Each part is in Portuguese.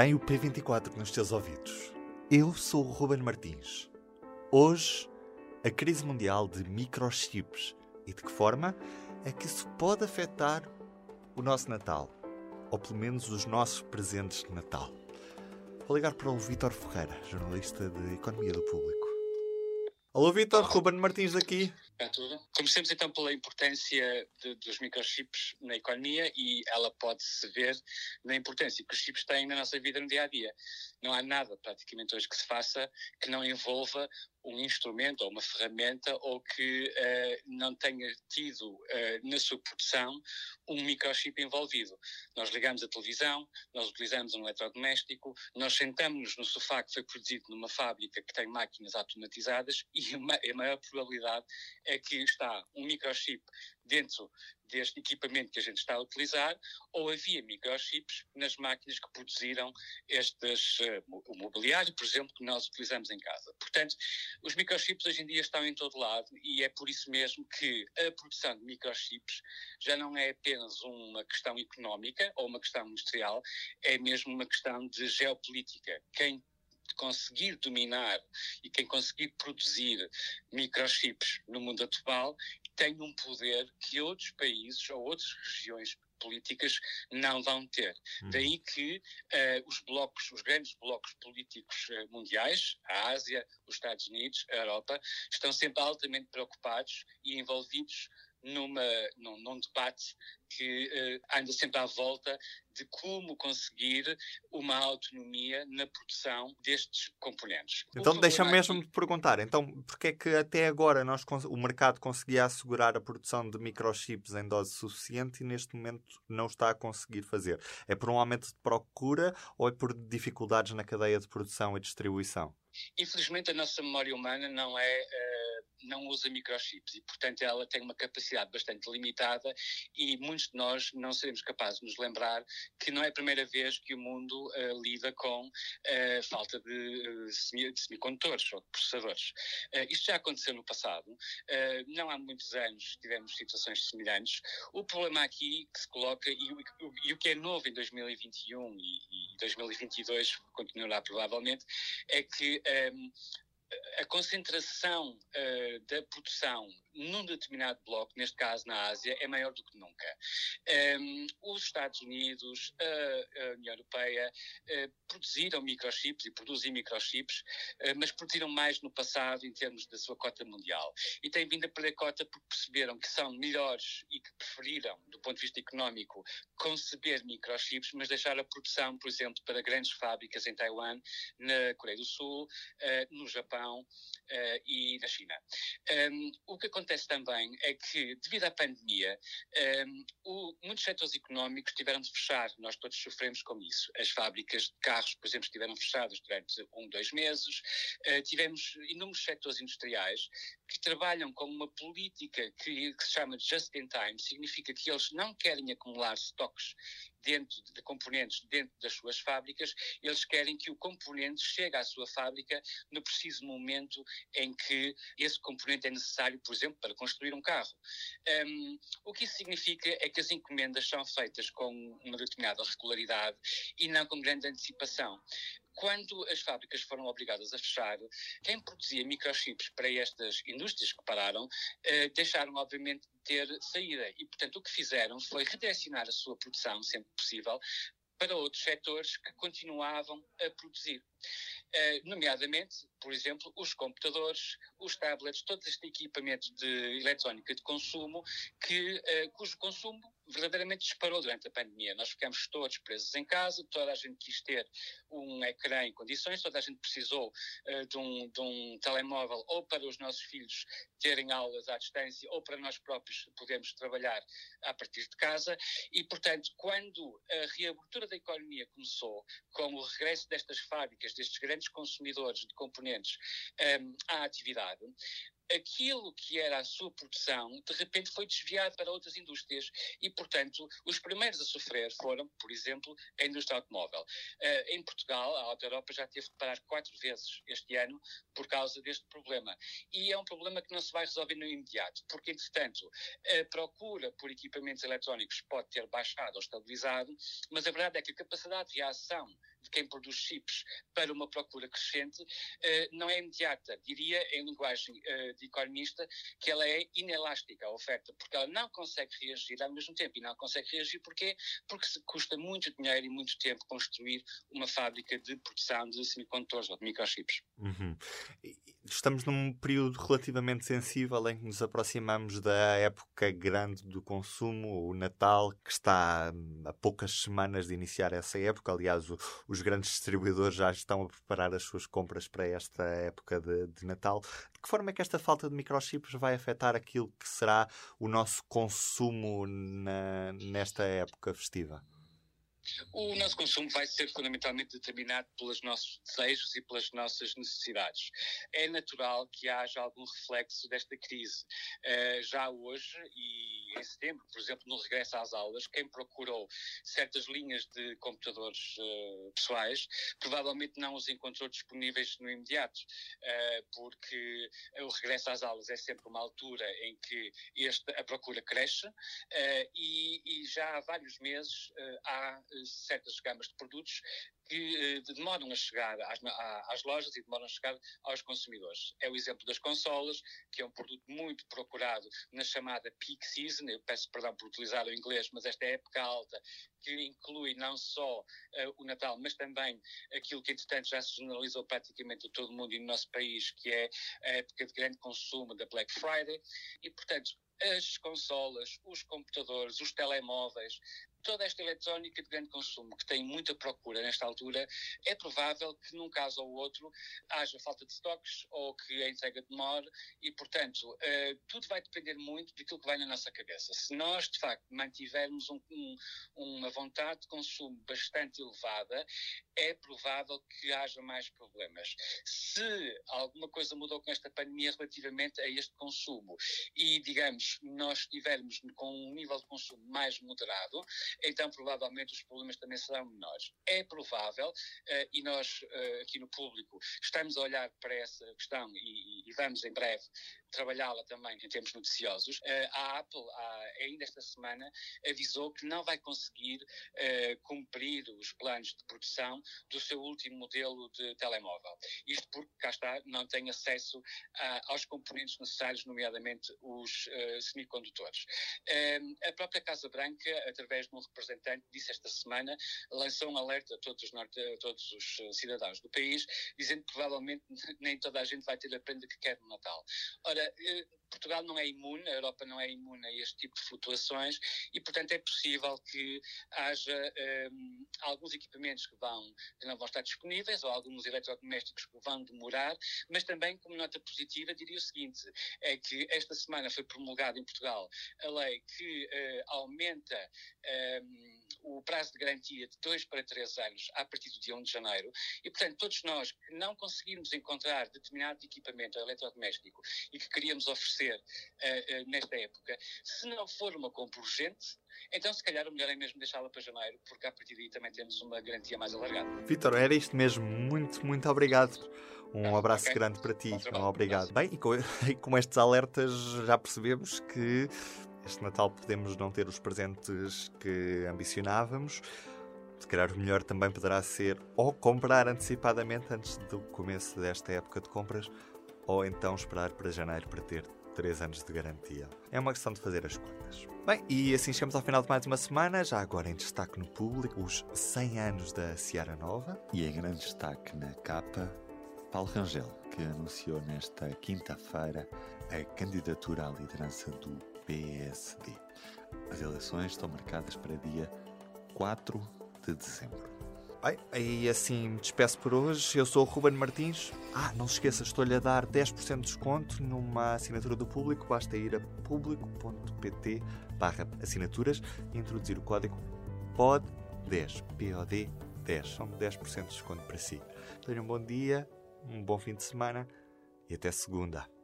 Tem o P24 nos teus ouvidos. Eu sou o Ruben Martins. Hoje, a crise mundial de microchips e de que forma é que isso pode afetar o nosso Natal, ou pelo menos os nossos presentes de Natal. Vou ligar para o Vítor Ferreira, jornalista de Economia do Público. Alô, Vítor, Ruben Martins daqui. É tudo. Começamos então pela importância de, dos microchips na economia e ela pode-se ver na importância que os chips têm na nossa vida no dia a dia. Não há nada praticamente hoje que se faça que não envolva um instrumento ou uma ferramenta ou que uh, não tenha tido uh, na sua produção um microchip envolvido. Nós ligamos a televisão, nós utilizamos um eletrodoméstico, nós sentamos-nos no sofá que foi produzido numa fábrica que tem máquinas automatizadas e a maior probabilidade é que está um microchip dentro deste equipamento que a gente está a utilizar, ou havia microchips nas máquinas que produziram estes, uh, o mobiliário, por exemplo, que nós utilizamos em casa. Portanto, os microchips hoje em dia estão em todo lado e é por isso mesmo que a produção de microchips já não é apenas uma questão económica ou uma questão industrial, é mesmo uma questão de geopolítica. Quem conseguir dominar e quem conseguir produzir microchips no mundo atual tem um poder que outros países ou outras regiões políticas não vão ter. Uhum. Daí que uh, os blocos, os grandes blocos políticos uh, mundiais, a Ásia, os Estados Unidos, a Europa, estão sempre altamente preocupados e envolvidos numa, num, num debate que uh, anda sempre à volta de como conseguir uma autonomia na produção destes componentes. Então deixa-me mesmo aqui... perguntar, então porque é que até agora nós, o mercado conseguia assegurar a produção de microchips em dose suficiente e neste momento não está a conseguir fazer? É por um aumento de procura ou é por dificuldades na cadeia de produção e distribuição? Infelizmente a nossa memória humana não é uh, não usa microchips e portanto ela tem uma capacidade bastante limitada e muitos de nós não seremos capazes de nos lembrar que não é a primeira vez que o mundo uh, lida com uh, falta de, de, semicondutores ou de processadores. isto já aconteceu no passado, não há muitos anos tivemos situações semelhantes. O problema aqui que se coloca e o, e o que é novo em 2021 e, e 2022 continuará provavelmente é que um, a concentração uh, da produção num determinado bloco, neste caso na Ásia, é maior do que nunca. Um, ehm, os Estados Unidos, a, a União Europeia, uh, produziram microchips e produzem microchips, uh, mas produziram mais no passado em termos da sua cota mundial. E têm vindo a perder cota porque perceberam que são melhores e que preferiram, do ponto de vista económico, conceber microchips, mas deixar a produção, por exemplo, para grandes fábricas em Taiwan, na Coreia do Sul, no Japão e na China. Um, ehm, o que acontece também é que, devido à pandemia, um, o, muitos setores económicos tiveram de fechar. Nós todos sofremos com isso. As fábricas de carros, por exemplo, estiveram fechadas durante um, dois meses. Uh, tivemos inúmeros setores industriais que trabalham com uma política que, que se chama just in time. Significa que eles não querem acumular estoques dentro de componentes dentro das suas fábricas, eles querem que o componente chegue à sua fábrica no preciso momento em que esse componente é necessário, por exemplo, para construir um carro. Um, o que isso significa é que as encomendas são feitas com uma determinada regularidade e não com grande antecipação. Quando as fábricas foram obrigadas a fechar, quem produzia microchips para estas indústrias que pararam, eh, deixaram, obviamente, de ter saída. E, portanto, o que fizeram foi redirecionar a sua produção, sempre possível, para outros setores que continuavam a produzir. Uh, nomeadamente, por exemplo, os computadores, os tablets, todos estes equipamentos de eletrónica de consumo, que, uh, cujo consumo verdadeiramente disparou durante a pandemia. Nós ficamos todos presos em casa, toda a gente quis ter um ecrã em condições, toda a gente precisou uh, de, um, de um telemóvel ou para os nossos filhos terem aulas à distância ou para nós próprios podermos trabalhar a partir de casa e, portanto, quando a reabertura da economia começou, com o regresso destas fábricas, destes grandes consumidores de componentes um, à atividade, aquilo que era a sua produção, de repente foi desviado para outras indústrias e, portanto, os primeiros a sofrer foram, por exemplo, a indústria automóvel. Uh, em Portugal, a Auto Europa já teve de parar quatro vezes este ano por causa deste problema. E é um problema que não se vai resolver no imediato, porque, entretanto, a procura por equipamentos eletrónicos pode ter baixado ou estabilizado, mas a verdade é que a capacidade de reação de quem produz chips para uma procura crescente uh, não é imediata. Diria, em linguagem uh, de economista, que ela é inelástica, a oferta, porque ela não consegue reagir ao mesmo tempo. E não consegue reagir porquê? Porque custa muito dinheiro e muito tempo construir uma fábrica de produção de semicondutores ou de microchips. Uhum. Estamos num período relativamente sensível em que nos aproximamos da época grande do consumo, o Natal, que está a poucas semanas de iniciar essa época. Aliás, o, os grandes distribuidores já estão a preparar as suas compras para esta época de, de Natal. De que forma é que esta falta de microchips vai afetar aquilo que será o nosso consumo na, nesta época festiva? O nosso consumo vai ser fundamentalmente determinado pelos nossos desejos e pelas nossas necessidades. É natural que haja algum reflexo desta crise. Uh, já hoje, e em setembro, por exemplo, no regresso às aulas, quem procurou certas linhas de computadores uh, pessoais provavelmente não os encontrou disponíveis no imediato, uh, porque o regresso às aulas é sempre uma altura em que este, a procura cresce e, e, já há vários meses há certas gamas de produtos que eh, demoram a chegar às, às, lojas e demoram a chegar aos consumidores. É o exemplo das consolas, que é um produto muito procurado na chamada peak season, eu peço perdão por utilizar o inglês, mas esta é época alta, que inclui não só uh, o Natal, mas também aquilo que, entretanto, já se generalizou praticamente a todo o mundo e no nosso país, que é a época de grande consumo da Black Friday. E, portanto, as consolas, os computadores, os telemóveis, toda esta eletrónica de grande consumo que tem muita procura nesta altura, é provável que num caso ou outro haja falta de estoques ou que a entrega demore e, portanto, uh, tudo vai depender muito daquilo que vai na nossa cabeça. Se nós, de facto, mantivermos um, um, uma vontade de consumo bastante elevada, é provável que haja mais problemas. Se alguma coisa mudou com esta pandemia relativamente a este consumo e, digamos, nós estivermos com um nível de consumo mais moderado, então provavelmente os problemas também serão menores. É provável, uh, e nós uh, aqui no público estamos a olhar para essa questão e, e vamos em breve trabalhá-la também em termos noticiosos. Uh, a Apple, ainda esta semana, avisou que não vai conseguir cumprir os planos de produção do seu último modelo de telemóvel. Isto porque, cá está, não tem acesso aos componentes necessários, nomeadamente os semicondutores. a própria Casa Branca, através de um representante disse esta semana, lançou um alerta a todos os, norte, a todos os eh, cidadãos do país, dizendo que provavelmente nem toda a gente vai ter a prenda que quer no Natal. Ora, eh, Portugal não é imune, a Europa não é imune a este tipo de flutuações e, portanto, é possível que haja um, ehm, alguns equipamentos que, vão, que não vão estar disponíveis ou alguns eletrodomésticos que vão demorar, mas também, como nota positiva, diria o seguinte: é que esta semana foi promulgada em Portugal a lei que uh, aumenta. Um, o prazo de garantia de dois para três anos a partir do dia 1 de janeiro e, portanto, todos nós que não conseguirmos encontrar determinado equipamento eletrodoméstico e que queríamos oferecer uh, uh, nesta época, se não for uma compra urgente, então se calhar o melhor é mesmo deixá-la para janeiro, porque a partir daí também temos uma garantia mais alargada. Vitor, era isto mesmo. Muito, muito obrigado. Um abraço okay. grande para ti. Obrigado. Bem, e com, e com estes alertas já percebemos que este Natal podemos não ter os presentes que ambicionávamos. Se calhar o melhor também poderá ser ou comprar antecipadamente antes do começo desta época de compras, ou então esperar para janeiro para ter 3 anos de garantia. É uma questão de fazer as contas. Bem, e assim chegamos ao final de mais uma semana, já agora em destaque no público, os 100 anos da Seara Nova. E em grande destaque na capa, Paulo Rangel, que anunciou nesta quinta-feira a candidatura à liderança do PSD. As eleições estão marcadas para dia 4 de dezembro. Bem, e assim me despeço por hoje. Eu sou o Ruben Martins. Ah, não se esqueça, estou-lhe a dar 10% de desconto numa assinatura do público. Basta ir a público.pt barra assinaturas e introduzir o código POD10. POD 10. São 10% de desconto para si. Tenha um bom dia, um bom fim de semana e até segunda.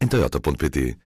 em toyota.pt